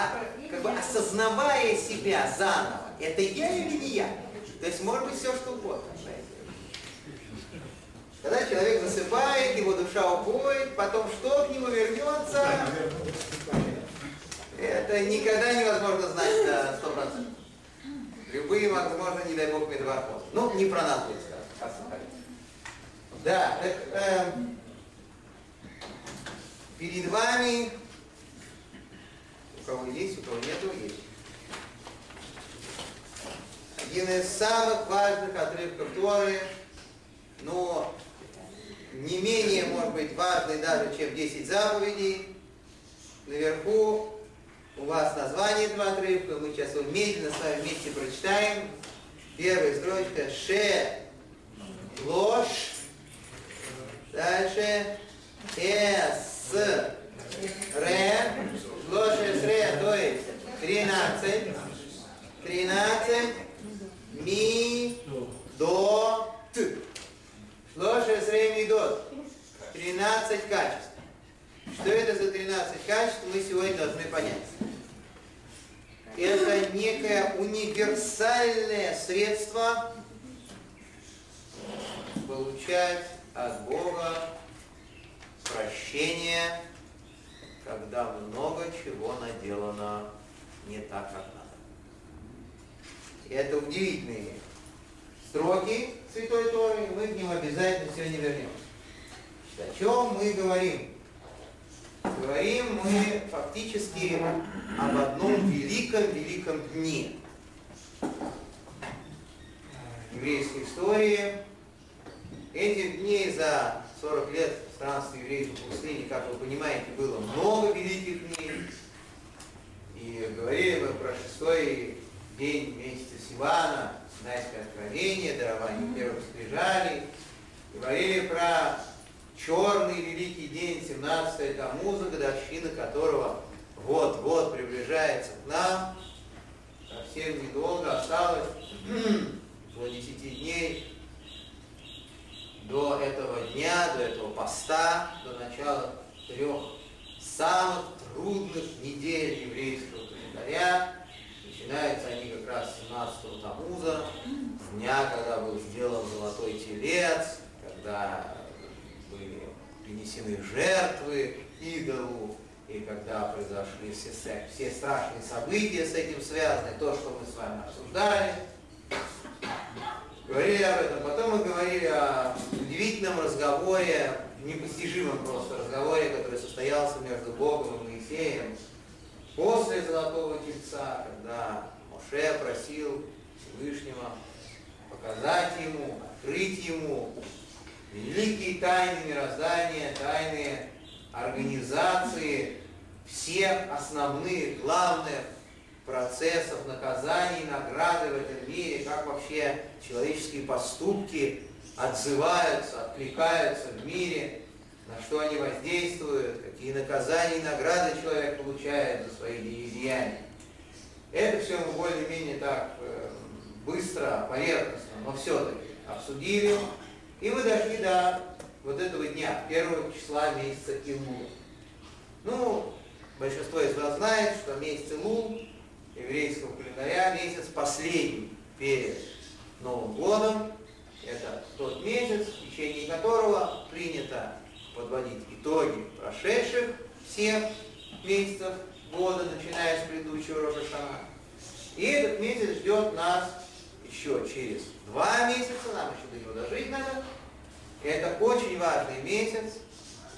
а, как бы осознавая себя заново, это я или не я? То есть может быть все что угодно. Когда человек засыпает, его душа уходит, потом что к нему вернется, это никогда невозможно знать сто процентов. Любые, возможно, не дай бог, метаморфозы. Ну, не про нас будет сказано. Да, так, э, перед вами, у кого есть, у кого нету, есть. Один из самых важных отрывков Торы, но не менее, может быть, важный даже, чем 10 заповедей. Наверху у вас название этого отрывка, мы сейчас его медленно с вами вместе прочитаем. Первая строчка Ше ложь. Дальше Эс Ре. Ложь Эс Ре, то есть 13. 13. Ми до Т. Ложь Эс Ре Мидот. 13 качеств. Что это за 13 качеств, мы сегодня должны понять это некое универсальное средство получать от Бога прощение, когда много чего наделано не так, как надо. И это удивительные строки Святой Торы, мы к ним обязательно сегодня вернемся. О чем мы говорим? Говорим мы фактически об одном великом-великом дне еврейской истории. Этих дней за 40 лет странствия евреев в пустыне, как вы понимаете, было много великих дней. И говорили мы про шестой день месяца Сивана, Синайское откровение, дарование первых скрижалей. Говорили про черный великий день, 17 Тамуза, годовщина которого вот-вот приближается к нам. Совсем недолго осталось, до 10 дней до этого дня, до этого поста, до начала трех самых трудных недель еврейского календаря. Начинаются они как раз 17 Тамуза, дня, когда был сделан золотой телец, когда были принесены жертвы идолу, и когда произошли все, все страшные события с этим связаны, то, что мы с вами обсуждали, говорили об этом. Потом мы говорили о удивительном разговоре, непостижимом просто разговоре, который состоялся между Богом и Моисеем после Золотого Тельца, когда Моше просил Всевышнего показать ему, открыть ему великие тайны мироздания, тайны организации всех основных, главных процессов наказаний, награды в этом мире, как вообще человеческие поступки отзываются, откликаются в мире, на что они воздействуют, какие наказания и награды человек получает за свои деяния. Это все мы более-менее так э, быстро, поверхностно, но все-таки обсудили. И мы дошли до вот этого дня, первого числа месяца Килмула. Ну, большинство из вас знает, что месяц Илул еврейского календаря месяц последний перед Новым годом. Это тот месяц, в течение которого принято подводить итоги прошедших всех месяцев года, начиная с предыдущего Рошашана. И этот месяц ждет нас еще через два месяца, нам еще до него дожить надо. И это очень важный месяц,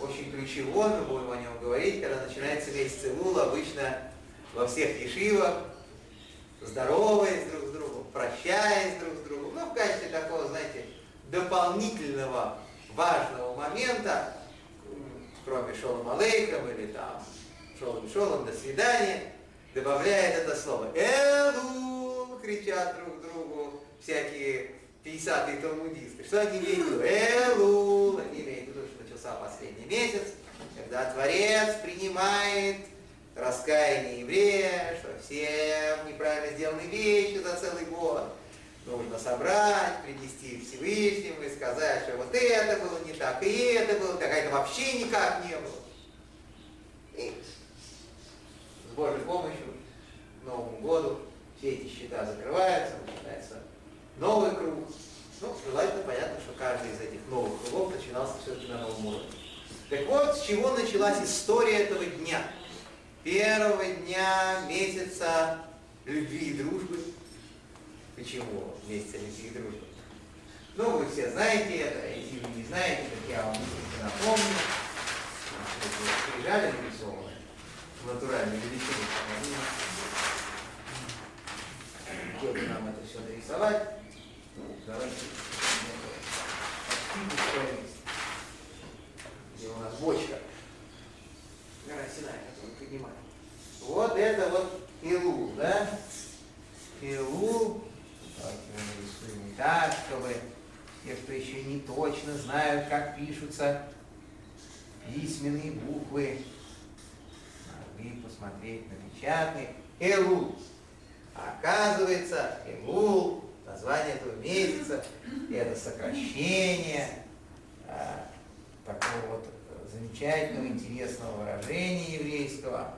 очень ключевой, мы будем о нем говорить, когда начинается месяц Илул, обычно во всех ешивах, здороваясь друг с другом, прощаясь друг с другом, ну, в качестве такого, знаете, дополнительного важного момента, кроме шолом алейком или там шолом шолом, до свидания, добавляет это слово. Элул, кричат друг другу всякие писатые талмудисты. Что они имеют в виду? Элул, они имеют в виду, что начался последний месяц, когда Творец принимает раскаяние еврея, что все неправильно сделанные вещи за целый год нужно собрать, принести Всевышнему и сказать, что вот это было не так, и это было так, а это вообще никак не было. И с Божьей помощью Новому году все эти счета закрываются, начинается новый круг. Ну, желательно понятно, что каждый из этих новых кругов начинался все-таки на новом уровне. Так вот, с чего началась история этого дня? Первого дня месяца любви и дружбы. Почему месяца любви и дружбы? Ну, вы все знаете это, если вы не знаете, так я вам напомню. Скрижали нарисованы натуральные величины. Где бы нам это все нарисовать? Ну, давайте где у нас бочка Карасиная, которую поднимаем. Вот это вот Илу, да? Илу. Так, чтобы те, кто еще не точно знают, как пишутся письменные буквы, могли посмотреть на печатный Элул. Оказывается, Элул, название этого месяца, это сокращение а, такого вот замечательного, интересного выражения еврейского.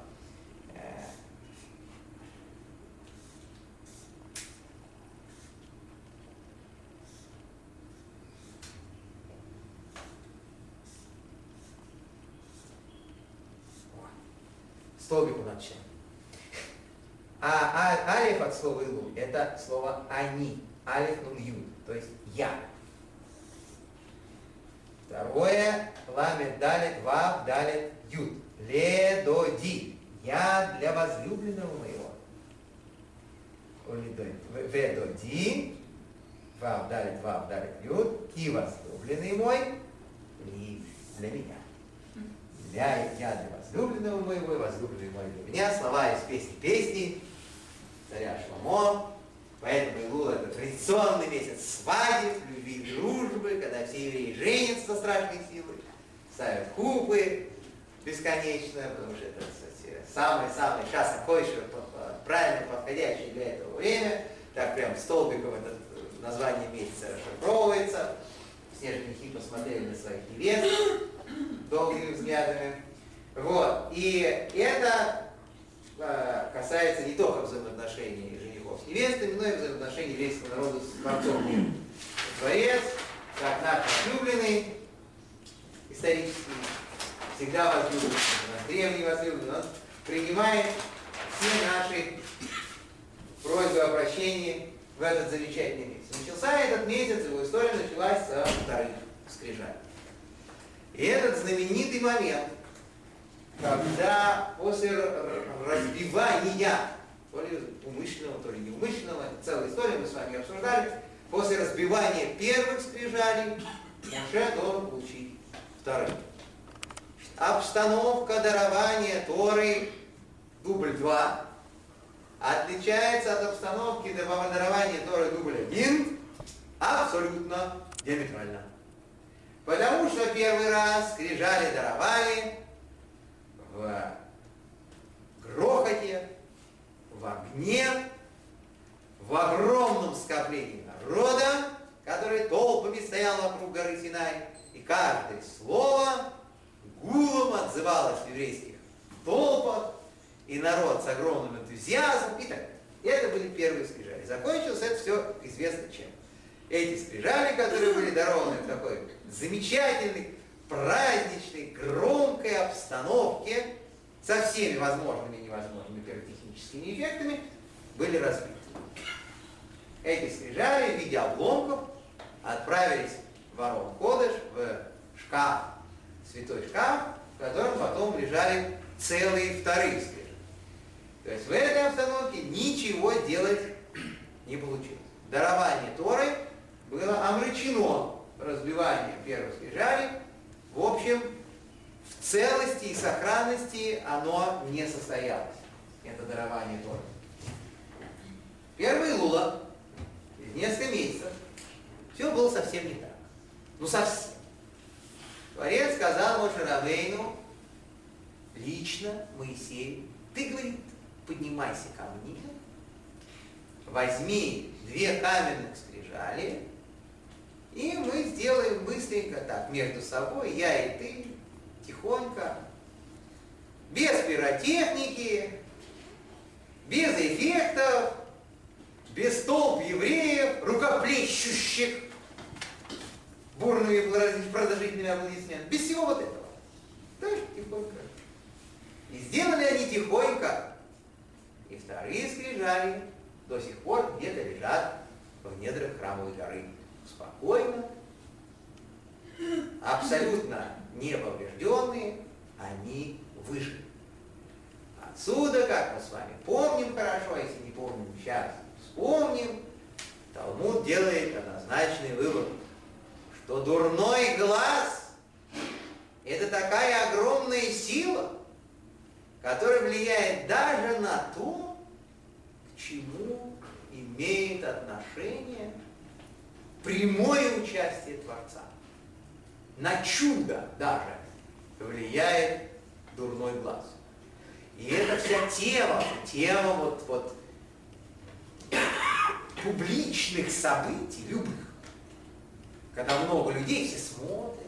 Столбик надо читать. А, а алиф от слова илу – это слово они. Алиф нун ю, то есть я. Второе – ламет далит вав далит ют. Ле до ди. Я для возлюбленного моего. Ве до ди. Вав далит вав далит ют. Ки возлюбленный мой. Ли для меня для, я для возлюбленного моего, возлюбленный мой для меня. Слова из песни песни царя Шламо. Поэтому Илул это традиционный месяц свадеб, любви и дружбы, когда все евреи женятся со страшной силой, ставят купы бесконечно, потому что это, кстати, самый-самый час такой, что правильно подходящий для этого время. Так прям столбиком это название месяца расшифровывается. Все женихи посмотрели на своих невест, долгими взглядами. Вот. И это э, касается не только взаимоотношений женихов с невестами, но и взаимоотношений еврейского народа с Творцом. Творец, как наш возлюбленный, исторический, всегда возлюбленный, наш древний возлюбленный, он принимает все наши просьбы о прощении в этот замечательный месяц. Начался этот месяц, его история началась со вторых скрижалей. И этот знаменитый момент, когда после разбивания, то ли умышленного, то ли неумышленного, целая история, мы с вами обсуждали, после разбивания первых скрижалей Моше должен получить вторых. Обстановка дарования Торы, дубль 2, отличается от обстановки дарования Торы, дубль 1, абсолютно диаметрально. Потому что первый раз скрижали даровали в грохоте, в огне, в огромном скоплении народа, который толпами стоял вокруг горы Синай, каждое слово гулом отзывалось в еврейских толпах, и народ с огромным энтузиазмом и так. И это были первые скрижали. Закончилось это все известно чем эти скрижали, которые были дарованы в такой замечательной, праздничной, громкой обстановке, со всеми возможными и невозможными пиротехническими эффектами, были разбиты. Эти скрижали в виде обломков отправились в Арон Кодыш, в шкаф, святой шкаф, в котором потом лежали целые вторые скрижали. То есть в этой обстановке ничего делать не получилось. Дарование Торы было омрачено разбиванием первых скрижалей. В общем, в целости и сохранности оно не состоялось. Это дарование Торы. Первый Лула, через несколько месяцев, все было совсем не так. Ну совсем. Творец сказал Моше Равейну, лично Моисей, ты, говорит, поднимайся ко мне, возьми две каменных скрижали, и мы сделаем быстренько так, между собой, я и ты, тихонько, без пиротехники, без эффектов, без толп евреев, рукоплещущих бурными продолжительными аплодисментами. Без всего вот этого. Даже тихонько. И сделали они тихонько. И вторые скрижали до сих пор где-то лежат в недрах храмовой горы. Спокойно, абсолютно неповрежденные, они выжили. Отсюда, как мы с вами помним хорошо, а если не помним сейчас, вспомним, Талмуд делает однозначный вывод, что дурной глаз – это такая огромная сила, которая влияет даже на то, к чему имеет отношение прямое участие Творца. На чудо даже влияет дурной глаз. И это вся тема, тема вот, вот публичных событий, любых. Когда много людей, все смотрят.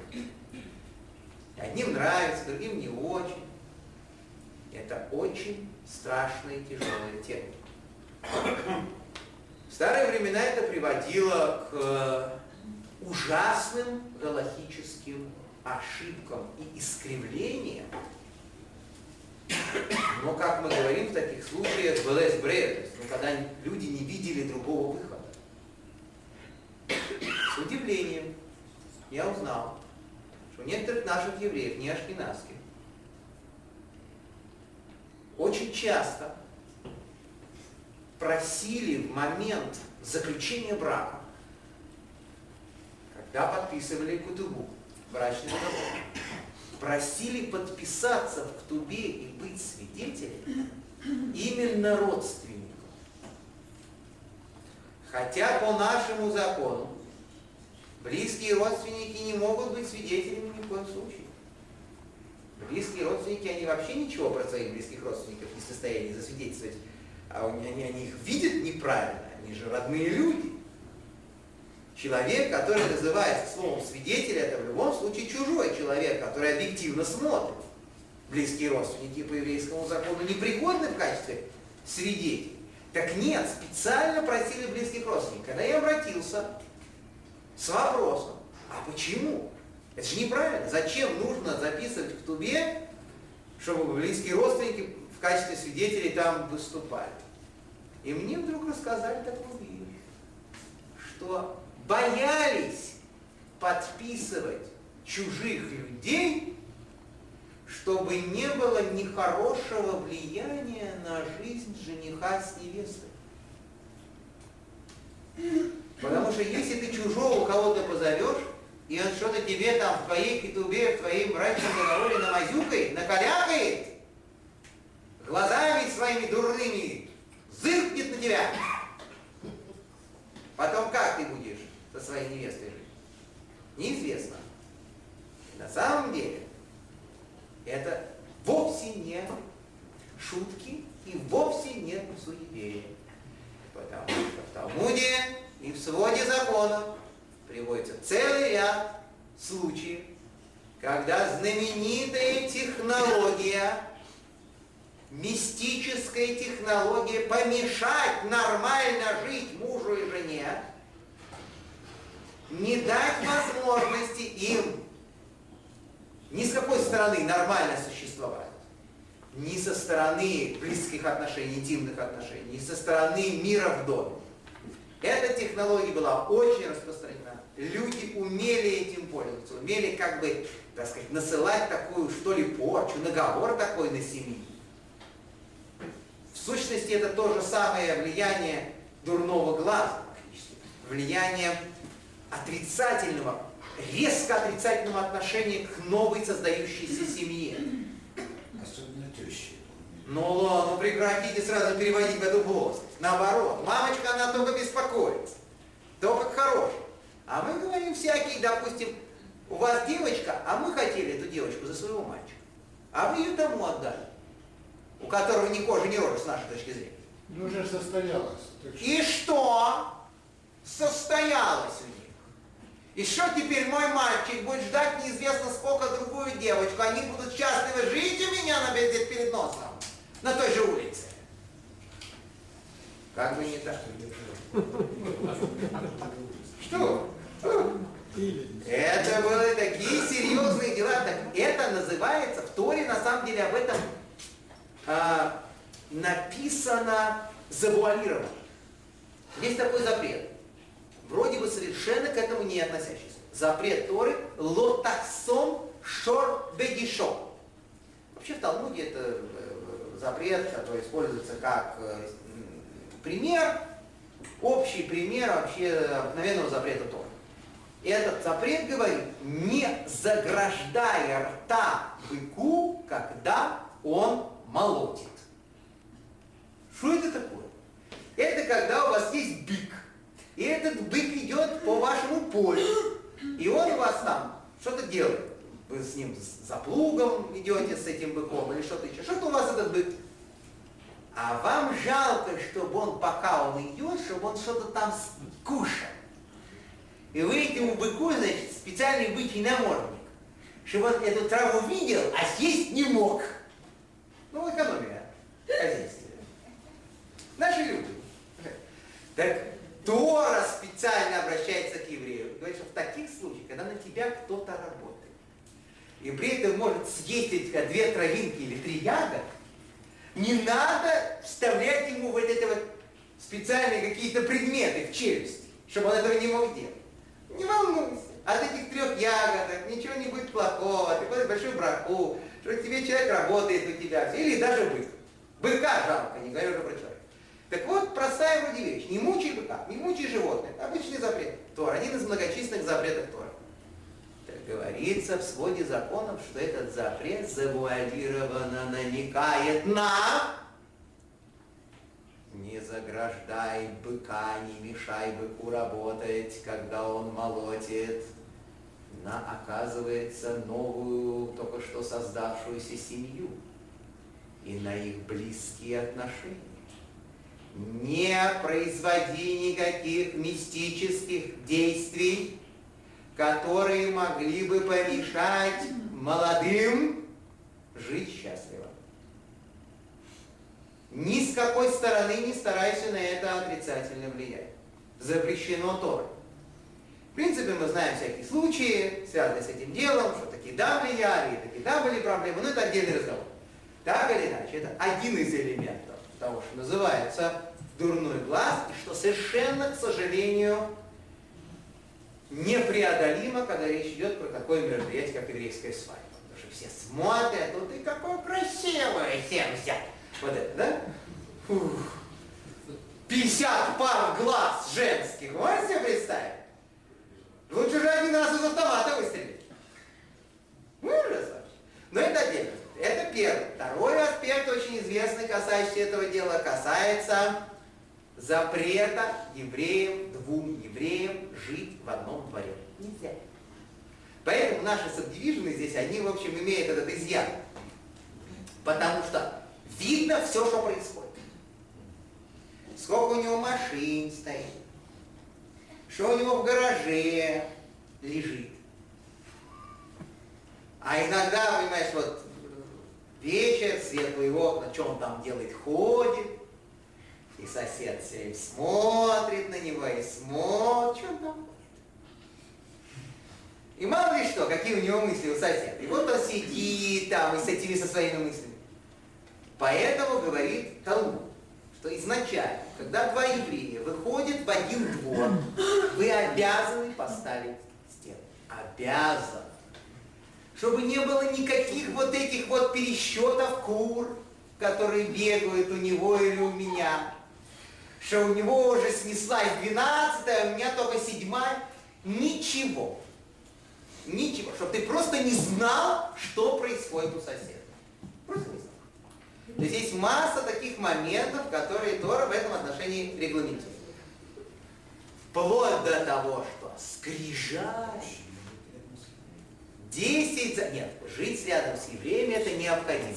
Одним нравится, другим не очень. Это очень страшная и тяжелая тема. В старые времена это приводило к ужасным галактическим ошибкам и искривлениям. Но, как мы говорим в таких случаях, БЛС бред, ну, когда люди не видели другого выхода. Удивлением я узнал, что некоторых наших евреев, не ашкенадских, очень часто просили в момент заключения брака, когда подписывали кутубу, брачный договор, просили подписаться в ктубе и быть свидетелем именно родственников. Хотя по нашему закону близкие родственники не могут быть свидетелями ни в коем случае. Близкие родственники, они вообще ничего про своих близких родственников не в состоянии засвидетельствовать, а они, они их видят неправильно, они же родные люди. Человек, который называется словом свидетель, это в любом случае чужой человек, который объективно смотрит. Близкие родственники по еврейскому закону не пригодны в качестве свидетелей. Так нет, специально просили близких родственников. Когда я обратился с вопросом, а почему? Это же неправильно. Зачем нужно записывать в тубе, чтобы близкие родственники в качестве свидетелей там выступали? И мне вдруг рассказали такую вещь, что боялись подписывать чужих людей, чтобы не было нехорошего влияния на жизнь жениха с невестой. Потому что если ты чужого кого-то позовешь, и он что-то тебе там в твоей кетубе, в твоей брачном договоре намазюкает, накалякает, глазами своими дурными зыркнет на тебя, потом как ты будешь? со своей невестой жить? Неизвестно. на самом деле это вовсе не шутки и вовсе не суеверие. Потому что в Талмуде и в своде законов приводится целый ряд случаев, когда знаменитая технология, мистическая технология помешать нормально жить мужу и жене, не дать возможности им ни с какой стороны нормально существовать, ни со стороны близких отношений, интимных отношений, ни со стороны мира в доме. Эта технология была очень распространена. Люди умели этим пользоваться, умели как бы, так сказать, насылать такую, что ли, порчу, наговор такой на семью. В сущности, это то же самое влияние дурного глаза, влияние отрицательного, резко отрицательного отношения к новой создающейся семье. Ну ладно, ну прекратите сразу переводить в эту плоскость. Наоборот, мамочка, она только беспокоится. Только хорош. А мы говорим всякие, допустим, у вас девочка, а мы хотели эту девочку за своего мальчика. А вы ее тому отдали, у которого ни кожи, ни рожи с нашей точки зрения. Ну, уже состоялось. И что? Состоялось у них. И что теперь мой мальчик будет ждать неизвестно сколько другую девочку? Они будут счастливы жить у меня на перед носом, на той же улице. Как бы не так. Что? Это были такие серьезные дела. Так это называется, в Торе на самом деле об этом а, написано завуалировано. Есть такой запрет, вроде бы совершенно к этому не относящийся. Запрет Торы лотаксон шор бегишо. Вообще в Талмуде это э, запрет, который используется как э, пример, общий пример вообще обыкновенного запрета Торы. Этот запрет говорит, не заграждая рта быку, когда он молотит. Что это такое? Это когда у вас есть бык. И этот бык идет по вашему полю. И он у вас там что-то делает. Вы с ним за плугом идете, с этим быком, или что-то еще. Что-то у вас этот бык. А вам жалко, чтобы он, пока он идет, чтобы он что-то там кушал. И вы этому быку, значит, специальный бычий намордник, чтобы он эту траву видел, а съесть не мог. Ну, экономия хозяйства. Наши люди. Так Тора специально обращается к еврею говорит, что в таких случаях, когда на тебя кто-то работает, и при этом может съесть эти две травинки или три ягоды, не надо вставлять ему вот это вот специальные какие-то предметы в челюсти, чтобы он этого не мог делать. Не волнуйся. От этих трех ягодок ничего не будет плохого. Ты ходишь большую браку, что тебе человек работает у тебя. Или даже бык. Быка жалко, не говорю уже про человека. Так вот, простая вроде вещь. Не мучай быка, не мучай животных. Обычный запрет. Тор, один из многочисленных запретов Тора. Говорится в своде законов, что этот запрет завуалированно намекает на не заграждай быка, не мешай быку работать, когда он молотит. На, оказывается, новую, только что создавшуюся семью и на их близкие отношения. Не производи никаких мистических действий, которые могли бы помешать молодым жить счастливо. Ни с какой стороны не старайся на это отрицательно влиять. Запрещено Торой. В принципе, мы знаем всякие случаи, связанные с этим делом, что такие да влияли, такие да были проблемы, но это отдельный разговор. Так или иначе, это один из элементов того, что называется дурной глаз, и что совершенно, к сожалению, непреодолимо, когда речь идет про такое мероприятие, как еврейская свадьба. Потому что все смотрят, вот ты какой красивый всем взять. Вот это, да? Фух. 50 пар глаз женских. Можете себе представить? Лучше же один раз из автомата выстрелить. Ужас. Но это отдельно. Это первый. Второй аспект, очень известный, касающийся этого дела, касается запрета евреям, двум евреям жить в одном дворе. Нельзя. Поэтому наши субдивижены здесь, они, в общем, имеют этот изъян. Потому что видно все, что происходит. Сколько у него машин стоит, что у него в гараже лежит. А иногда, понимаешь, вот вечер, светлые окна, что он там делает, ходит, сосед все смотрит на него и смотрит, что он там ходит. И мало ли что, какие у него мысли у соседа. И вот он сидит там и с этими со своими мыслями. Поэтому говорит Талмуд, что изначально, когда два еврея выходят в один двор, вы обязаны поставить стену. Обязан. Чтобы не было никаких вот этих вот пересчетов кур, которые бегают у него или у меня. Что у него уже снеслась 12 а у меня только седьмая. Ничего. Ничего. Чтобы ты просто не знал, что происходит у соседа. Просто не знал. То есть есть масса таких моментов, которые Тора в этом отношении регламентирует. Вплоть до того, что скрижаль, 10... Нет, жить рядом с евреями это необходимо.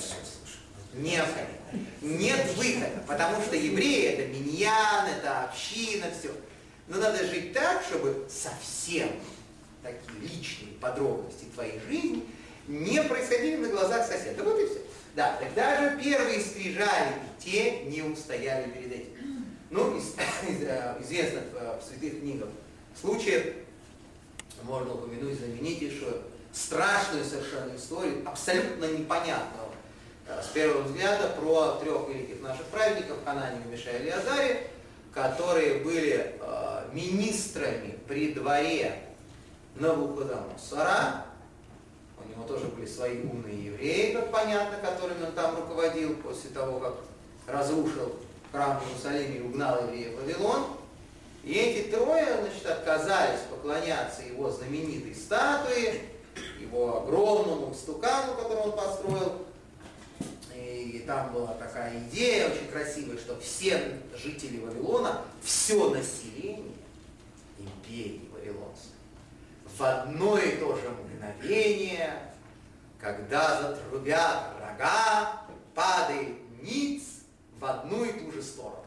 Необходимо. Нет выхода, потому что евреи это миньян, это община, все. Но надо жить так, чтобы совсем такие личные подробности твоей жизни не происходили на глазах соседа. Вот и все. Да, тогда же первые скрижали, и те не устояли перед этим. Ну, из, из э, известных э, в святых книгах случаев можно упомянуть знаменитейшую, страшную совершенно историю, абсолютно непонятную э, с первого взгляда, про трех великих наших праведников, Хананию, Мишаэля и Азаре, которые были э, министрами при дворе Навуходоносора. У него тоже были свои умные евреи, как понятно, которыми он там руководил после того, как разрушил храм в Иерусалиме и угнал евреев в Вавилон. И эти трое, значит, отказались поклоняться его знаменитой статуе, его огромному стукану, который он построил. Там была такая идея очень красивая, что все жители Вавилона, все население империи Вавилонской в одно и то же мгновение, когда затрубят рога, падает ниц в одну и ту же сторону.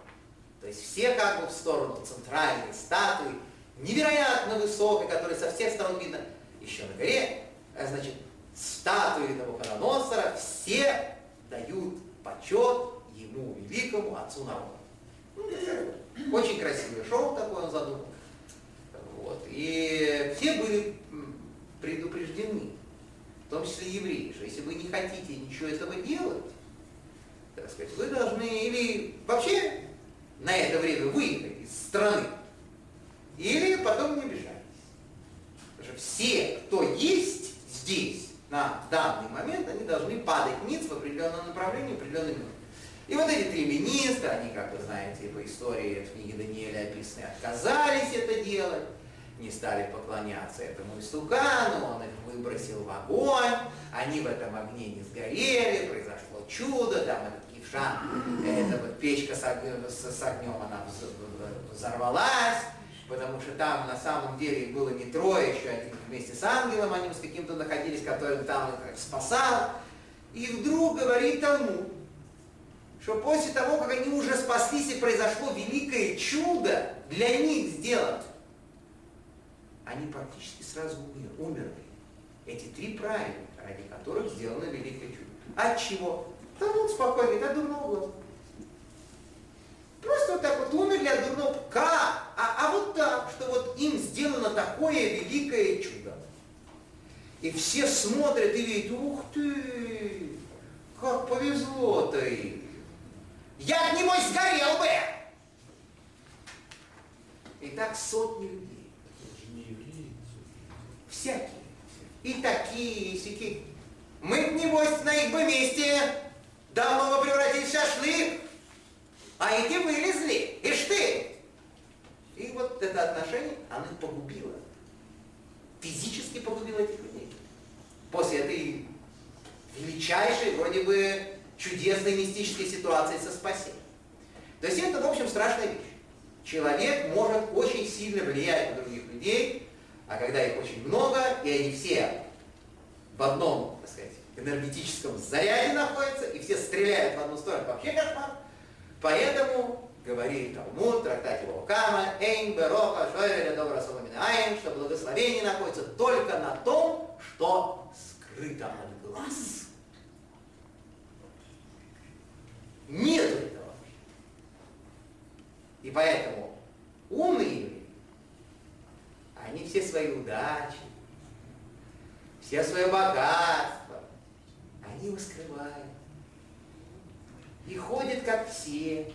То есть все как бы в сторону центральной статуи, невероятно высокой, которая со всех сторон видно, еще на горе, значит, статуи Навуходоносора все дают почет ему, великому отцу народа. Ну, очень красивое шоу такое он задумал. Вот. И все были предупреждены, в том числе евреи, что если вы не хотите ничего этого делать, так сказать, вы должны или вообще на это время выехать из страны, или потом не обижайтесь. Потому что все, кто есть здесь, на данный момент, они должны падать вниз в определенном направлении, в определенный минут. И вот эти три министра, они, как вы знаете, по истории в книге Даниэля описаны, отказались это делать, не стали поклоняться этому истукану, он их выбросил в огонь, они в этом огне не сгорели, произошло чудо, там этот кившан, эта вот печка с, огнем, с огнем, она взорвалась, потому что там на самом деле было не трое, еще один вместе с ангелом, они с каким-то находились, который там их спасал. И вдруг говорит Талмуд, что после того, как они уже спаслись и произошло великое чудо для них сделано, они практически сразу умерли. Эти три праведника, ради которых сделано великое чудо. От чего? Да вот спокойно, от дурного глаза. Просто вот так вот умерли от дурного. Как? А, а вот так, что вот им сделано такое великое чудо. И все смотрят и видят, ух ты, как повезло-то им. Я, небось, сгорел бы. И так сотни людей. Всякие. И такие, и всякие. Мы, небось, на их бы месте давно бы превратились в шашлык. А эти вылезли. Ишь ты! И вот это отношение, оно их погубило. Физически погубило этих людей. После этой величайшей, вроде бы, чудесной мистической ситуации со спасением. То есть это, в общем, страшная вещь. Человек может очень сильно влиять на других людей, а когда их очень много, и они все в одном, так сказать, энергетическом заряде находятся, и все стреляют в одну сторону, вообще кошмар. Поэтому говорит Талмуд, в трактате Вовкама, Эйн Бероха Шойреля Добра Айн, что благословение находится только на том, что скрыто от глаз. Нет этого. И поэтому умные они все свои удачи, все свое богатство, они его скрывают. И ходят, как все,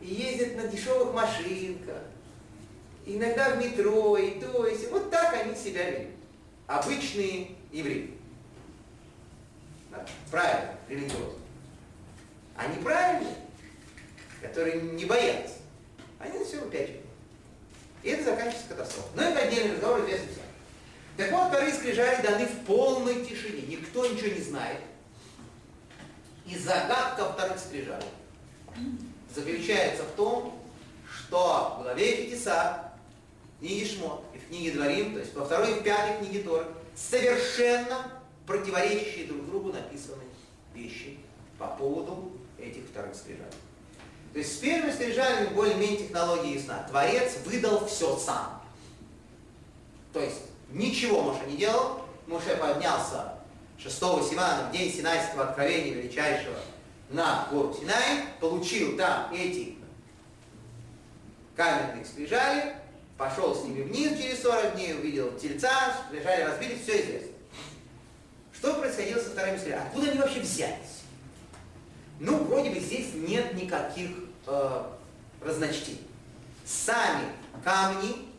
и ездят на дешевых машинках, иногда в метро, и то, и все. Вот так они себя ведут. Обычные евреи. Да, правильно, религиозные. Они правильные, которые не боятся. Они на все выпячивают. И это заканчивается катастрофой. Но это отдельный разговор, известный всем. Так вот, вторые скрижали даны в полной тишине. Никто ничего не знает. И загадка вторых скрижалей заключается в том, что в главе Фетиса, в книге Шмот и в книге Дворим, то есть во второй и пятой книге Торы, совершенно противоречащие друг другу написаны вещи по поводу этих вторых скрижалей. То есть с первыми скрижалями более-менее технология ясна. Творец выдал все сам. То есть ничего Моше не делал. Моше поднялся 6 Сивана в день Синайского откровения величайшего на гору Синай, получил там эти каменные скрижали, пошел с ними вниз через 40 дней, увидел тельца, скрижали разбились, все известно. Что происходило со вторыми скрижалями? Откуда они вообще взялись? Ну, вроде бы здесь нет никаких э, разночтений. Сами камни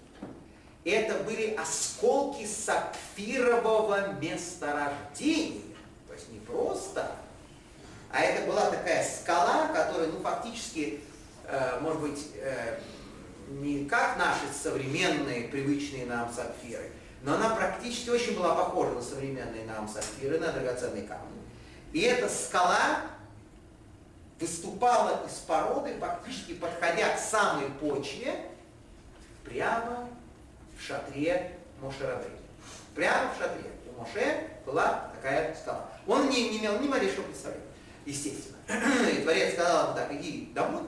это были осколки сапфирового месторождения. То есть не просто, а это была такая скала, которая, ну, фактически, э, может быть, э, не как наши современные, привычные нам сапфиры, но она практически очень была похожа на современные нам сапфиры, на драгоценные камни. И эта скала выступала из породы, фактически подходя к самой почве, прямо в шатре Мошерабейна. Прямо в шатре. У Моше была такая скала. Он не, не имел ни малейшего представления, естественно. И Творец сказал ему так, иди домой,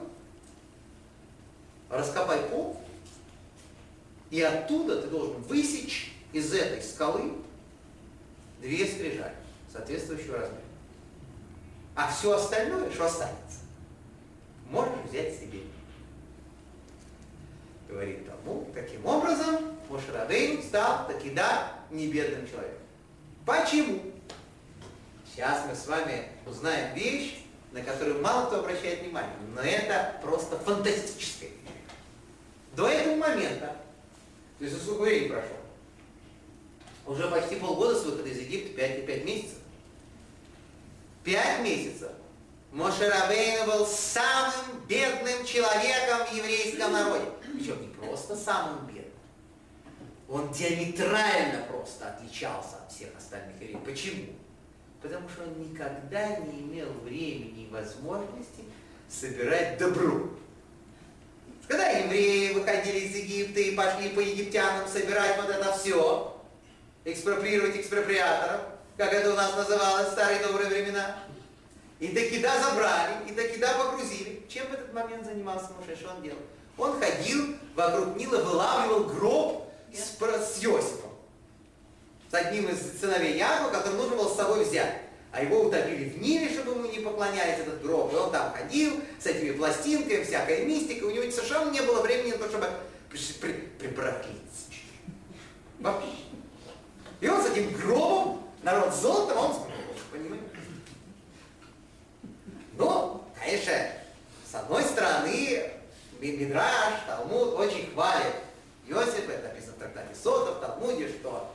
раскопай пол, и оттуда ты должен высечь из этой скалы две скрижали соответствующего размера. А все остальное, что останется, можешь взять себе. Говорит тому, таким образом Мошрадейн стал таки да не бедным человеком. Почему? Сейчас мы с вами узнаем вещь, на которую мало кто обращает внимание, но это просто фантастическая вещь. До этого момента, то есть сколько времени прошло? Уже почти полгода с выхода из Египта, 5, 5 месяцев. 5 месяцев Мошерабейн был самым бедным человеком в еврейском народе. Причем не просто самым бедным. Он диаметрально просто отличался от всех остальных евреев. Почему? Потому что он никогда не имел времени и возможности собирать добро. Когда евреи выходили из Египта и пошли по египтянам собирать вот это все, экспроприировать экспроприаторов, как это у нас называлось в старые добрые времена, и да забрали, и да погрузили. Чем в этот момент занимался Моше? Что он делал? Он ходил вокруг Нила, вылавливал гроб с, с Иосифом. С одним из сыновей Якова, который нужно было с собой взять. А его утопили в Ниле, чтобы ему не поклонялись этот гроб. И он там ходил с этими пластинками, всякой мистикой. У него совершенно не было времени на то, чтобы при. Вообще. И он с этим гробом, народ золотом, он с гробом, понимаете? Но, конечно, с одной стороны, Мидраш, Талмуд очень хвалит Иосиф, это написано в трактате Сотов, в Талмуде, что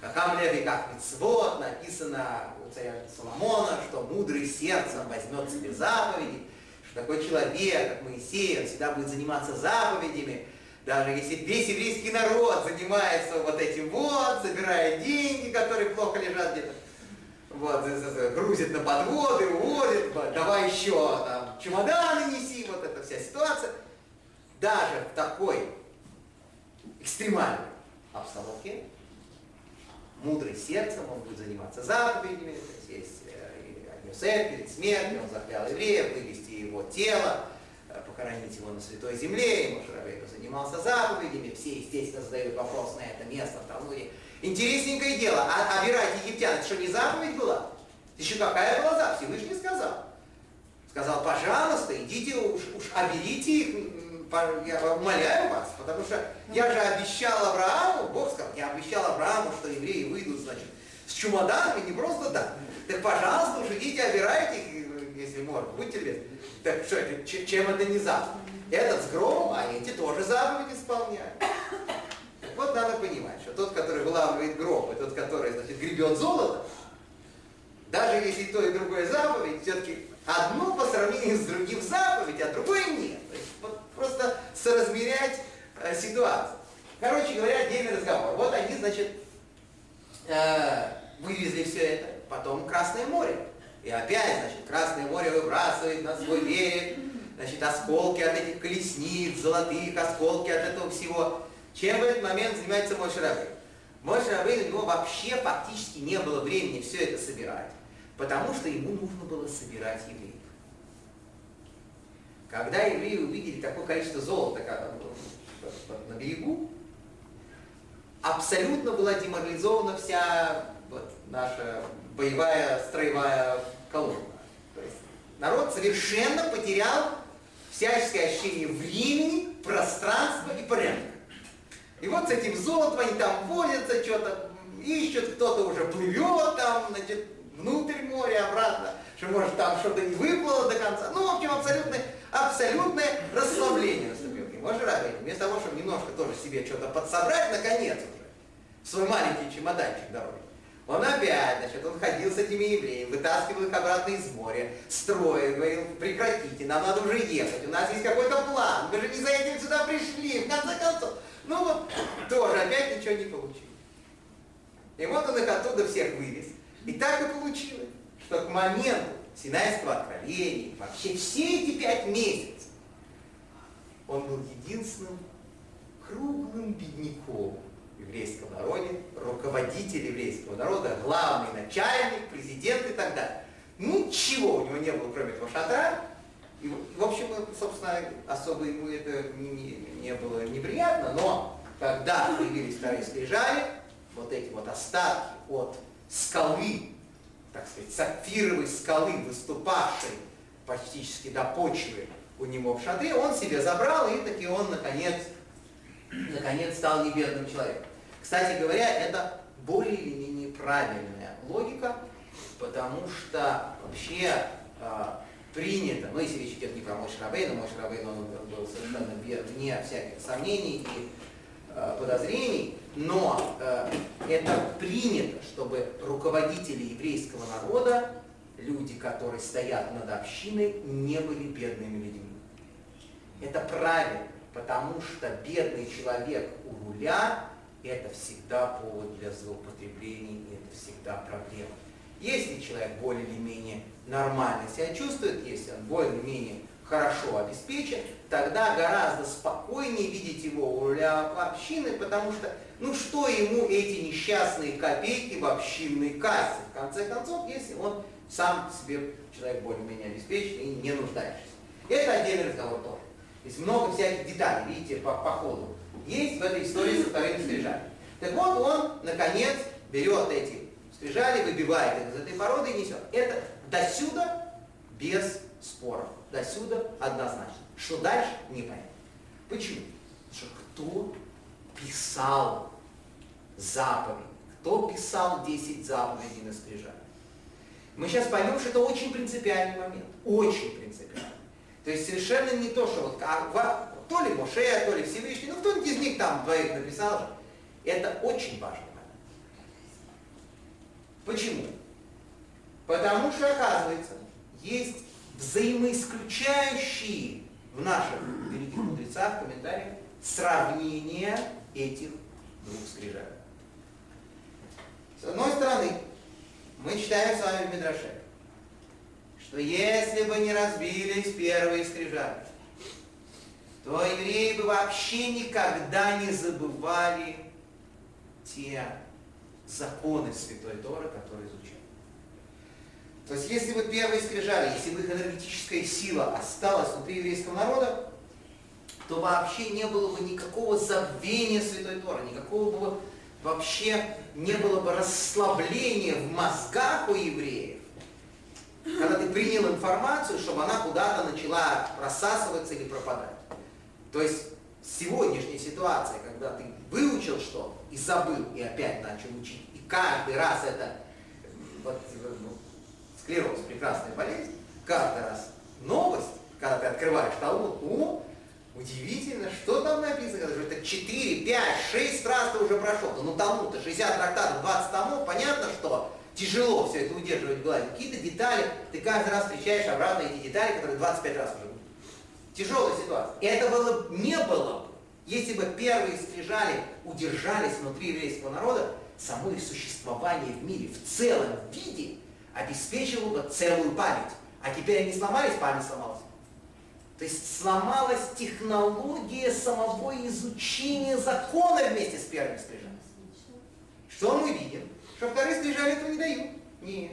Хахам Леви как Мицвод, написано у царя Соломона, что мудрый сердцем возьмет себе заповеди, что такой человек, как Моисей, он всегда будет заниматься заповедями, даже если весь еврейский народ занимается вот этим вот, собирая деньги, которые плохо лежат где-то, вот, грузит на подводы, увозит, давай еще там чемоданы неси, вот эта вся ситуация. Даже в такой экстремальной обстановке мудрый сердцем, он будет заниматься заповедями, то есть есть э, перед смертью, он заклял евреев, вывести его тело, э, похоронить его на святой земле, ему Шарабейка занимался заповедями, все, естественно, задают вопрос на это место в Талмуде. Интересненькое дело, а обирать египтян, это что, не заповедь была? Еще какая была заповедь? Всевышний сказал. Сказал, пожалуйста, идите уж, уж оберите их, я умоляю вас, потому что я же обещал Аврааму, Бог сказал, я обещал Аврааму, что евреи выйдут, значит, с чемоданами не просто так. Так, пожалуйста, уж идите, обирайте их, если можно, будьте любезны. Так что это, чем это не заповедь? Этот с громом, а эти тоже заповедь исполняют. Так вот надо понимать, что тот, который вылавливает гроб, и тот, который, значит, гребет золото, даже если то и другое заповедь, все-таки одно по сравнению с другим заповедь, а другое нет. Вот, просто соразмерять э, ситуацию. Короче говоря, отдельный разговор. Вот они, значит, э, вывезли все это, потом Красное море. И опять, значит, Красное море выбрасывает на свой берег, значит, осколки от этих колесниц, золотых осколки от этого всего. Чем в этот момент занимается мой Шарабей? Мой Шарабей, у него вообще фактически не было времени все это собирать, потому что ему нужно было собирать евреев. Когда евреи увидели такое количество золота как, на берегу, абсолютно была деморализована вся вот, наша боевая строевая колонна. То есть народ совершенно потерял всяческое ощущение времени, пространства и порядка. И вот с этим золотом они там возятся, что-то ищут, кто-то уже плывет там, значит, внутрь моря, обратно, что может там что-то не выплыло до конца. Ну, в общем, абсолютное, абсолютное расслабление наступило. Может, Рабин, вместо того, чтобы немножко тоже себе что-то подсобрать, наконец уже, в свой маленький чемоданчик дороги, он опять, значит, он ходил с этими евреями, вытаскивал их обратно из моря, строил, говорил, прекратите, нам надо уже ехать, у нас есть какой-то план, мы же не за этим сюда пришли, в конце концов. Ну вот, тоже опять ничего не получилось. И вот он их оттуда всех вывез. И так и получилось, что к моменту Синайского откровения, вообще все эти пять месяцев, он был единственным круглым бедняком, еврейском народе, руководитель еврейского народа, главный начальник, президент и так далее. Ничего у него не было, кроме этого шатра. И, в общем, собственно, особо ему это не, не, не было неприятно, но когда появились вторые скрижали, вот эти вот остатки от скалы, так сказать, сапфировой скалы, выступавшей практически до почвы у него в шатре, он себе забрал, и таки он, наконец, наконец стал небедным человеком. Кстати говоря, это более или менее правильная логика, потому что вообще э, принято, ну если речь идет не про Мой Шрабейна, Мой Шрабейн он был совершенно вне всяких сомнений и э, подозрений, но э, это принято, чтобы руководители еврейского народа, люди, которые стоят над общиной, не были бедными людьми. Это правильно, потому что бедный человек у руля это всегда повод для злоупотреблений, и это всегда проблема. Если человек более или менее нормально себя чувствует, если он более-менее хорошо обеспечен, тогда гораздо спокойнее видеть его у руля общины, потому что, ну что ему эти несчастные копейки в общинной кассе, в конце концов, если он сам себе человек более-менее обеспечен и не нуждающийся. Это отдельный разговор тоже. Есть много всяких деталей, видите, по, по ходу есть в этой истории со вторыми скрижалями. Так вот, он, наконец, берет эти скрижали, выбивает их из этой породы и несет. Это досюда без споров. Досюда однозначно. Что дальше, непонятно. Почему? Потому что кто писал заповедь? Кто писал 10 заповедей на скрижалях? Мы сейчас поймем, что это очень принципиальный момент. Очень принципиальный. То есть совершенно не то, что вот а, то ли Моше, то ли Всевышний, ну кто-нибудь из них там двоих написал же. Это очень важно. Почему? Потому что, оказывается, есть взаимоисключающие в наших великих мудрецах, комментариях, сравнение этих двух скрижалей. С одной стороны, мы читаем с вами в Мидраше, что если бы не разбились первые скрижали, то евреи бы вообще никогда не забывали те законы Святой Торы, которые изучали. То есть если бы первые скрижали, если бы их энергетическая сила осталась внутри еврейского народа, то вообще не было бы никакого забвения Святой Торы, никакого бы вообще не было бы расслабления в мозгах у евреев, когда ты принял информацию, чтобы она куда-то начала рассасываться или пропадать. То есть сегодняшняя ситуация, когда ты выучил что и забыл, и опять начал учить, и каждый раз это вот, ну, склероз, прекрасная болезнь, каждый раз новость, когда ты открываешь Талмуд, о, удивительно, что там написано, это 4, 5, 6 раз ты уже прошел, ну Талмуд-то 60 трактатов, 20 томов, понятно, что тяжело все это удерживать в голове. Какие-то детали, ты каждый раз встречаешь обратно эти детали, которые 25 раз уже тяжелая ситуация. И это было, не было бы, если бы первые скрижали удержались внутри еврейского народа, само их существование в мире в целом виде обеспечило бы целую память. А теперь они сломались, память сломалась. То есть сломалась технология самого изучения закона вместе с первыми скрижами. Что мы видим? Что вторые скрижали этого не дают. Нет.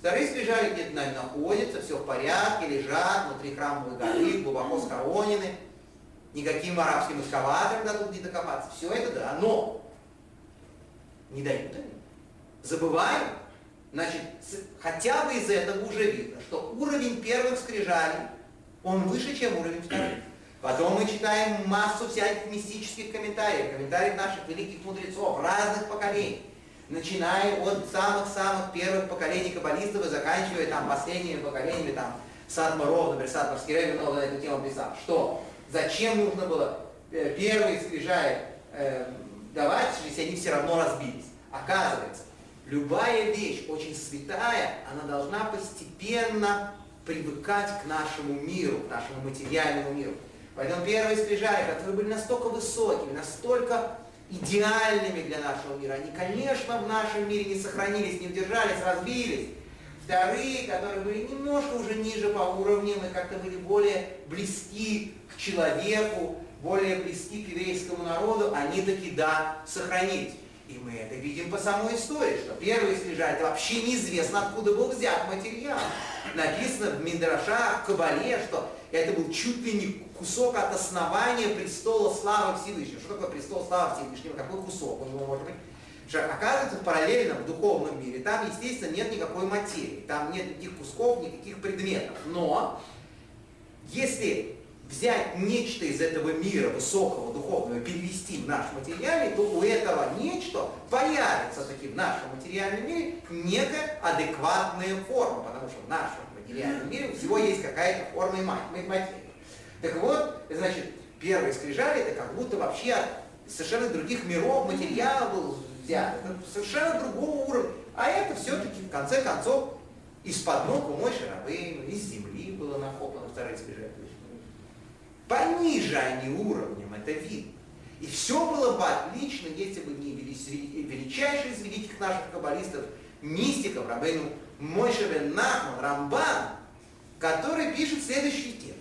Вторые скрижали где-то находятся, все в порядке, лежат внутри храмовой горы, глубоко схоронены. Никаким арабским эскаватором дадут не докопаться. Все это да, но не дают они. Забываем. Значит, хотя бы из этого уже видно, что уровень первых скрижалей, он выше, чем уровень вторых. Потом мы читаем массу всяких мистических комментариев, комментариев наших великих мудрецов, разных поколений. Начиная от самых-самых первых поколений каббалистов и заканчивая там последними поколениями, там, Садмаров, например, Садмарский Рэбби много на эту тему писал. Что? Зачем нужно было э, первые скрижали э, давать, если они все равно разбились? Оказывается, любая вещь очень святая, она должна постепенно привыкать к нашему миру, к нашему материальному миру. Поэтому первые скрижали, которые были настолько высокими, настолько идеальными для нашего мира, они, конечно, в нашем мире не сохранились, не удержались, разбились. Вторые, которые были немножко уже ниже по уровням и как-то были более близки к человеку, более близки к еврейскому народу, они таки, да, сохранились. И мы это видим по самой истории, что первые скрижали, это вообще неизвестно, откуда был взят материал. Написано в Миндрашах, в Кабале, что это был чуть ли не кусок от основания престола славы Всевышнего. Что такое престол славы Всевышнего? Какой кусок у него может быть? Что, оказывается, параллельно в духовном мире там, естественно, нет никакой материи, там нет никаких кусков, никаких предметов. Но если взять нечто из этого мира высокого, духовного, перевести в наш материальный, то у этого нечто появится таки в нашем материальном мире некая адекватная форма, потому что в нашем материальном мире всего есть какая-то форма и материи. Так вот, значит, первые скрижали это как будто вообще совершенно других миров материал был взят, это совершенно другого уровня. А это все-таки, в конце концов, из-под ног у мой Шарабейну, из земли было накоплено вторые скрижали пониже они уровнем, это видно. И все было бы отлично, если бы не величайший из великих наших каббалистов, мистиков, Рабейну Мойшевен Нахман, Рамбан, который пишет следующий текст,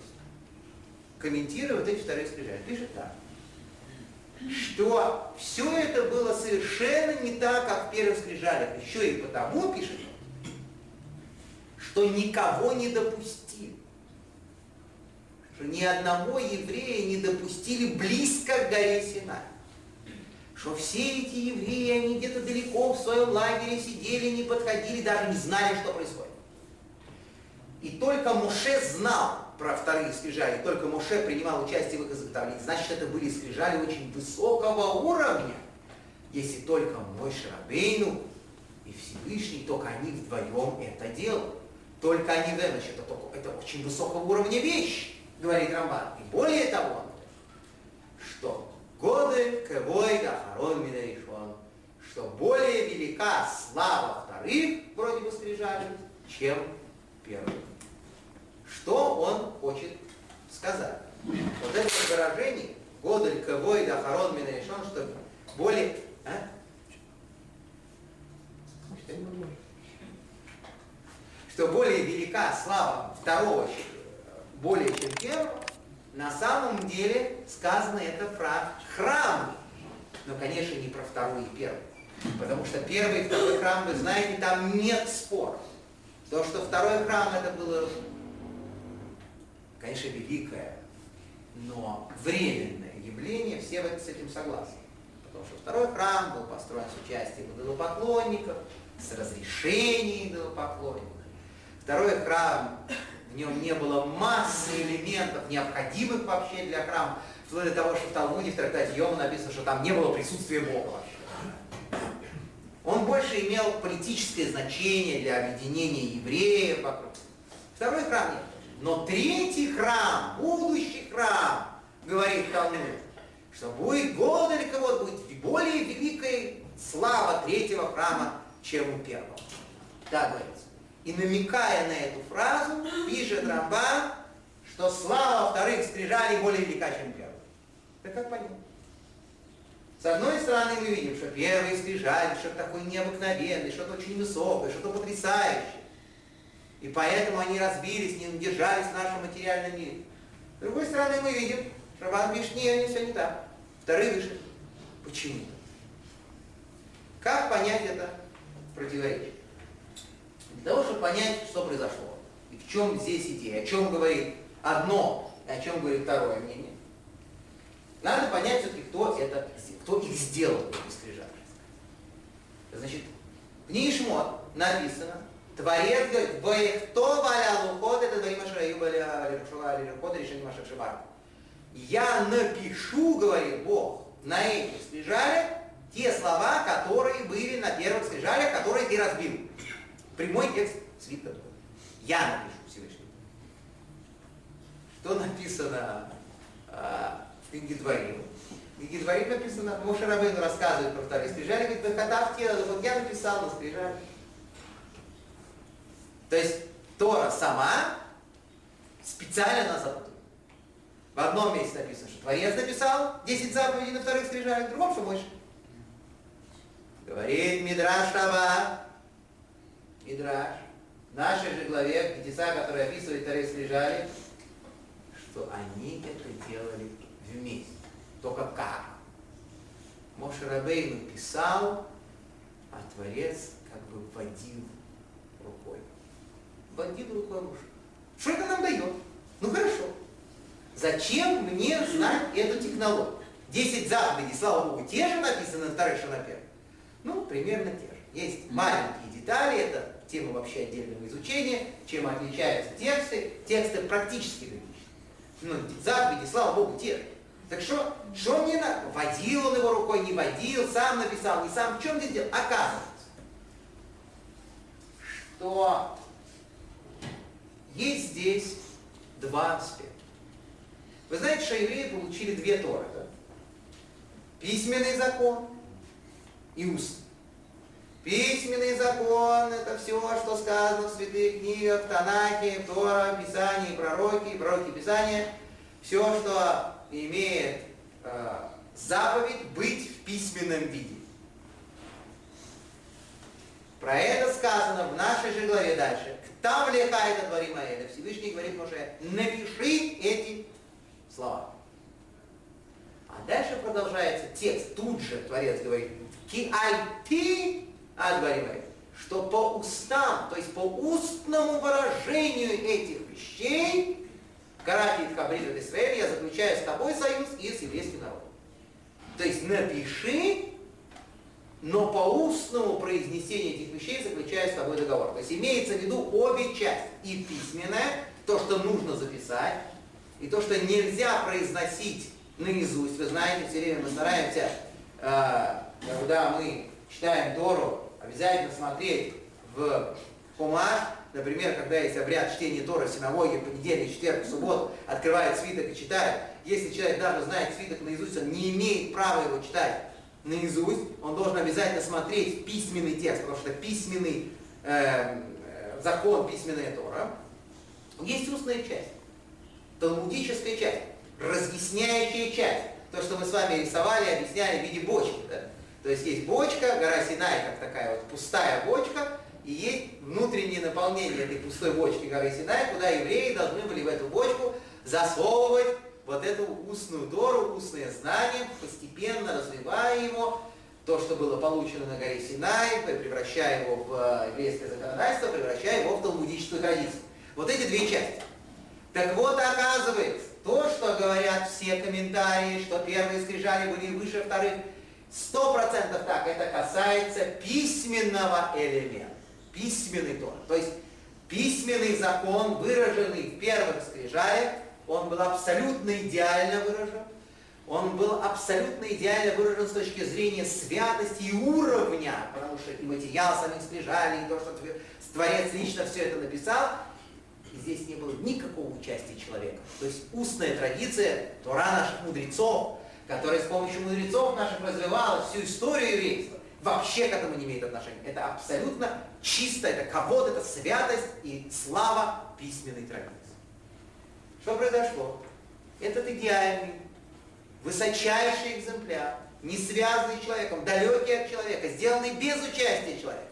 комментируя вот эти вторые скрижали. Пишет так, что все это было совершенно не так, как в первых скрижалях. Еще и потому, пишет что никого не допустил что ни одного еврея не допустили близко к горе Синай. Что все эти евреи, они где-то далеко в своем лагере сидели, не подходили, даже не знали, что происходит. И только Моше знал про вторые скрижали, только Моше принимал участие в их изготовлении. Значит, это были скрижали очень высокого уровня. Если только мой Шарабейну и Всевышний, только они вдвоем это делают. Только они, значит, это, это очень высокого уровня вещь говорит Рамбан. И более того, что годы кевой дахарон минаришон, что более велика слава вторых, вроде бы скрижали, чем первых. Что он хочет сказать? Вот это выражение, годы кевой дахарон минаришон, что более... А? Что более велика слава второго более чем первого, на самом деле сказано это про храм. Но, конечно, не про второй и первый. Потому что первый и второй храм, вы знаете, там нет спора. То, что второй храм это было, конечно, великое, но временное явление, все с этим согласны. Потому что второй храм был построен с участием идолопоклонников, с разрешением идолопоклонников. Второй храм в нем не было массы элементов, необходимых вообще для храма, вплоть до того, что в Талмуде, в трактате Йома написано, что там не было присутствия Бога вообще. Он больше имел политическое значение для объединения евреев вокруг. Второй храм нет. Но третий храм, будущий храм, говорит Талмуд, что будет Годель вот будет более великая слава третьего храма, чем у первого. Так говорится. И намекая на эту фразу, пишет Рамбан, что слава вторых скрижалей более велика, чем первых. Это как понять? С одной стороны мы видим, что первые скрижали, что-то такое необыкновенное, что-то очень высокое, что-то потрясающее. И поэтому они разбились, не удержались в нашем материальном мире. С другой стороны мы видим, что пишет, нет, не все не так. Вторые выше. Почему? Как понять это противоречие? Для того, чтобы понять, что произошло. И в чем здесь идея, о чем говорит одно, и о чем говорит второе мнение. Надо понять все-таки, кто, это, кто их сделал, эти скрижали. Значит, в книге написано, Творец говорит, кто валя лухот, это дворим ашраю, валя лиршуа, лирхот, решение машек шибар. я напишу, говорит Бог, на этих скрижалях те слова, которые были на первых скрижалях, которые ты разбил. Прямой текст свитка. Я напишу Всевышний. Что написано а, в книге Дворим? В книге Дворим написано, Моше Рабейн рассказывает про вторые скрижали, говорит, выхода в тело, вот я написал на скрижали. То есть Тора сама специально нас запутала. В одном месте написано, что Творец написал 10 заповедей на вторых скрижалях, в другом, что больше. Говорит Мидраш Раба, Мидраш, в нашей же главе, Пятиса, который описывает вторые скрижали, что они это делали вместе. Только как? Моше Рабейну писал, а Творец как бы водил рукой. Водил рукой Моше. Что это нам дает? Ну хорошо. Зачем мне знать эту технологию? Десять заповедей, слава Богу, те же написаны на вторых, первых. Ну, примерно те же. Есть маленькие детали, это тема вообще отдельного изучения, чем отличаются тексты. Тексты практически идентичны. Ну, заповеди, слава Богу, те. Так что, что мне надо? Водил он его рукой, не водил, сам написал, не сам. В чем здесь дело? Оказывается, что есть здесь два аспекта. Вы знаете, что евреи получили две Торы. Да? Письменный закон и устный. Письменный закон – это все, что сказано в святых книгах, Танахе, Тора, Писании, пророки, пророки Писания. Все, что имеет э, заповедь быть в письменном виде. Про это сказано в нашей же главе дальше. Там леха это дворим это. Всевышний говорит уже, напиши эти слова. А дальше продолжается текст. Тут же Творец говорит, ки альти адваримай, что по устам, то есть по устному выражению этих вещей, Карахит Хабрид Исраэль, я заключаю с тобой союз и с еврейским народом. То есть напиши, но по устному произнесению этих вещей заключаю с тобой договор. То есть имеется в виду обе части. И письменное, то, что нужно записать, и то, что нельзя произносить наизусть. Вы знаете, все время мы стараемся, э, когда мы читаем Тору, обязательно смотреть в Хумаш, например, когда есть обряд чтения Тора в синагоге, понедельник, четверг, субботу, открывает свиток и читает. Если человек даже знает свиток наизусть, он не имеет права его читать наизусть, он должен обязательно смотреть письменный текст, потому что письменный э, закон, письменная Тора. Есть устная часть, талмудическая часть, разъясняющая часть. То, что мы с вами рисовали, объясняли в виде бочки. Да? То есть есть бочка, гора Синай, как такая вот пустая бочка, и есть внутреннее наполнение этой пустой бочки горы Синай, куда евреи должны были в эту бочку засовывать вот эту устную Тору, устное знание, постепенно развивая его, то, что было получено на горе Синай, превращая его в э, еврейское законодательство, превращая его в талмудическую традицию. Вот эти две части. Так вот, оказывается, то, что говорят все комментарии, что первые скрижали были выше вторых, Сто процентов так, это касается письменного элемента, письменный тон. То есть письменный закон, выраженный в первых скрижалях, он был абсолютно идеально выражен. Он был абсолютно идеально выражен с точки зрения святости и уровня, потому что и материал самих скрижалей, и то, что Творец лично все это написал, здесь не было никакого участия человека. То есть устная традиция, Тора наших мудрецов, которая с помощью мудрецов наших развивала всю историю еврейства, вообще к этому не имеет отношения. Это абсолютно чисто, это кого это святость и слава письменной традиции. Что произошло? Этот идеальный, высочайший экземпляр, не связанный человеком, далекий от человека, сделанный без участия человека,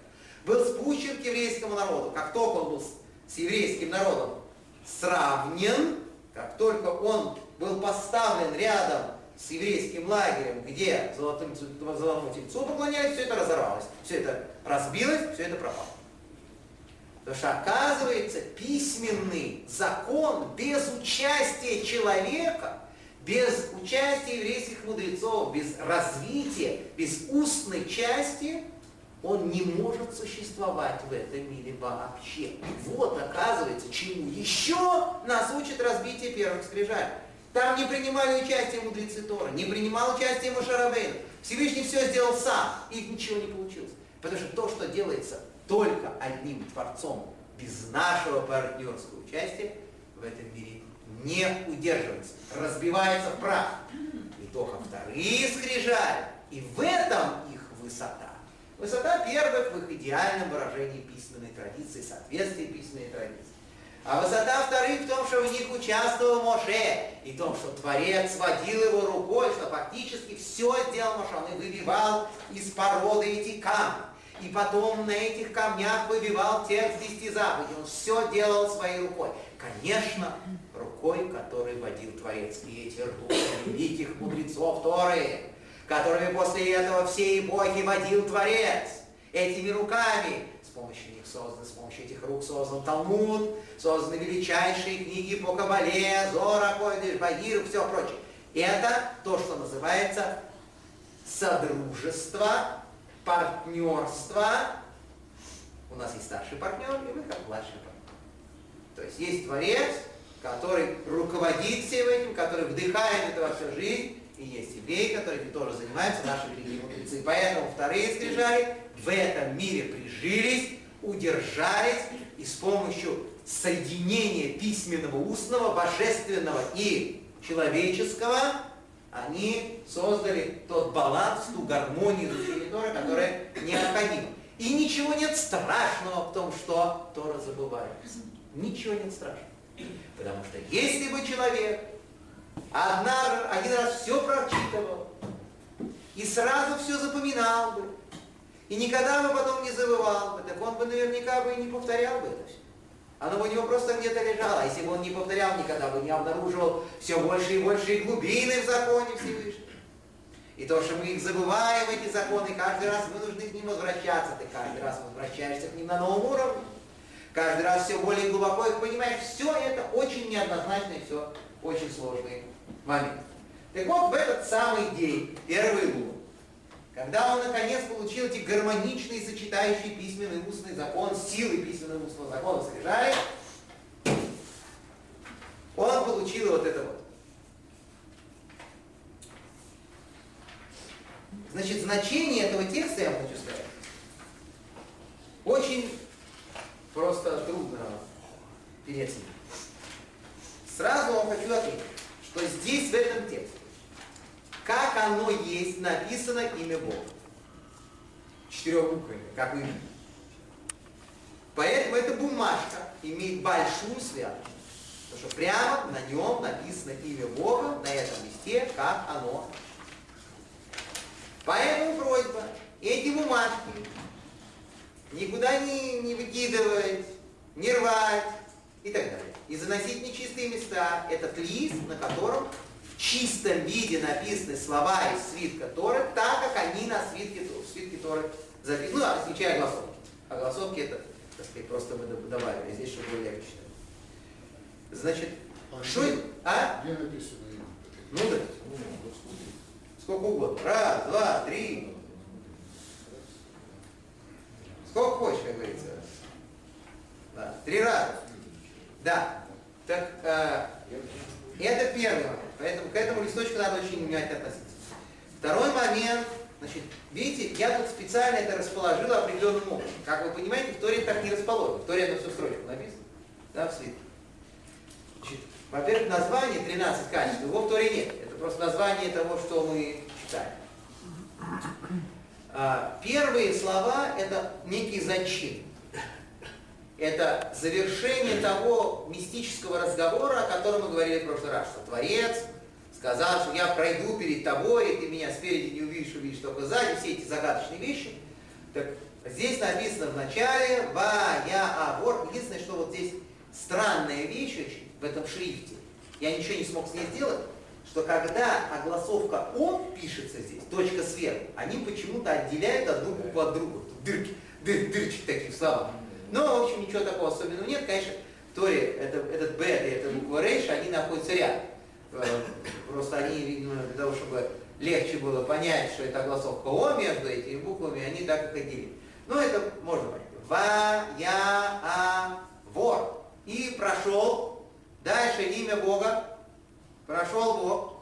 был спущен к еврейскому народу. Как только он был с еврейским народом сравнен, как только он был поставлен рядом с еврейским лагерем, где золотым, золотому тельцу поклонялись, все это разорвалось, все это разбилось, все это пропало. Потому что оказывается, письменный закон без участия человека, без участия еврейских мудрецов, без развития, без устной части, он не может существовать в этом мире вообще. Вот, оказывается, чему еще нас учит разбитие первых скрижалей. Там не принимали участие мудрецы Тора, не принимал участие Мошарабейн. Всевышний все сделал сам, и ничего не получилось. Потому что то, что делается только одним Творцом, без нашего партнерского участия, в этом мире не удерживается, разбивается прах. И только вторые скрижали, и в этом их высота. Высота первых в их идеальном выражении письменной традиции, соответствии письменной традиции. А высота вторых в том, что в них участвовал Моше, и в том, что Творец водил его рукой, что фактически все сделал Моше. Он и выбивал из породы эти камни. И потом на этих камнях выбивал текст десяти заповедей. Он все делал своей рукой. Конечно, рукой, которой водил Творец. И эти руки великих мудрецов Торы, которыми после этого все эпохи водил Творец. Этими руками, помощью них создан, с помощью этих рук создан Талмуд, созданы величайшие книги по Кабале, Зора, Койдыш, Багир, все прочее. Это то, что называется содружество, партнерство. У нас есть старший партнер, и вы как младший партнер. То есть есть Творец, который руководит всем этим, который вдыхает это во всю жизнь, и есть евреи, которые тоже занимаются, наши великие мудрецы. Поэтому вторые скрижали в этом мире прижились, удержались, и с помощью соединения письменного, устного, божественного и человеческого, они создали тот баланс, ту гармонию изучения Тора, которая необходима. И ничего нет страшного в том, что Тора забывается. Ничего нет страшного. Потому что если бы человек одна, один раз все прочитывал и сразу все запоминал бы, и никогда бы потом не забывал бы, так он бы наверняка бы и не повторял бы это все. Оно бы у него просто где-то лежало. Если бы он не повторял никогда бы, не обнаруживал все больше и больше глубины в законе Всевышнего. И то, что мы их забываем, эти законы, каждый раз мы должны к ним возвращаться. Ты каждый раз возвращаешься к ним на новом уровне. Каждый раз все более глубоко их понимаешь. Все это очень неоднозначно и все очень сложный момент. Так вот, в этот самый день, первый лун, когда он наконец получил эти гармоничные, сочетающие письменный и устный закон, силы письменного и устного закона скрижали, он получил вот это вот. Значит, значение этого текста, я вам хочу сказать, очень просто трудно переоценить. Сразу вам хочу отметить, что здесь, в этом тексте, как оно есть, написано имя Бога. Четырех буквами, как видите. Поэтому эта бумажка имеет большую святость. Потому что прямо на нем написано имя Бога, на этом листе, как оно. Поэтому просьба, эти бумажки никуда не, не выкидывать, не рвать и так далее. И заносить нечистые места этот лист, на котором в чистом виде написаны слова из свитка Торы, так как они на свитке, в свитке Торы записаны, ну, отвечая голосовки. А голосовки это, так сказать, просто мы добавили, здесь чтобы было легче читать. Значит, А что где-? А? Где написано? Ну да. Сколько угодно. Раз, два, три. Сколько хочешь, как говорится. Да. Три раза. Да. Так, э, это первый. Поэтому к этому листочку надо очень внимательно относиться. Второй момент, значит, видите, я тут специально это расположил определенным образом. Как вы понимаете, в Торе так не расположено. В Торе это все строчку написано. Да, в свитке. Во-первых, название 13 качеств, его в Торе нет. Это просто название того, что мы читаем. А, Первые слова – это некий зачин. Это завершение того мистического разговора, о котором мы говорили в прошлый раз, что Творец сказал, что я пройду перед тобой, и ты меня спереди не увидишь, увидишь только сзади, все эти загадочные вещи. Так здесь написано в начале «Ва, я, а, вор». Единственное, что вот здесь странная вещь очень в этом шрифте, я ничего не смог с ней сделать, что когда огласовка «он» пишется здесь, точка сверху, они почему-то отделяют одну букву от другой. Дырки, дыр, дырочки такие в словах. Но, в общем, ничего такого особенного нет. Конечно, в Торе это, этот бета и эта буква рейш, они находятся рядом. Э, Просто они, видимо, для того, чтобы легче было понять, что это огласовка О между этими буквами, они так их отделили. Ну, это можно понять. Ва, я, а, вор. И прошел дальше имя Бога. Прошел Бог,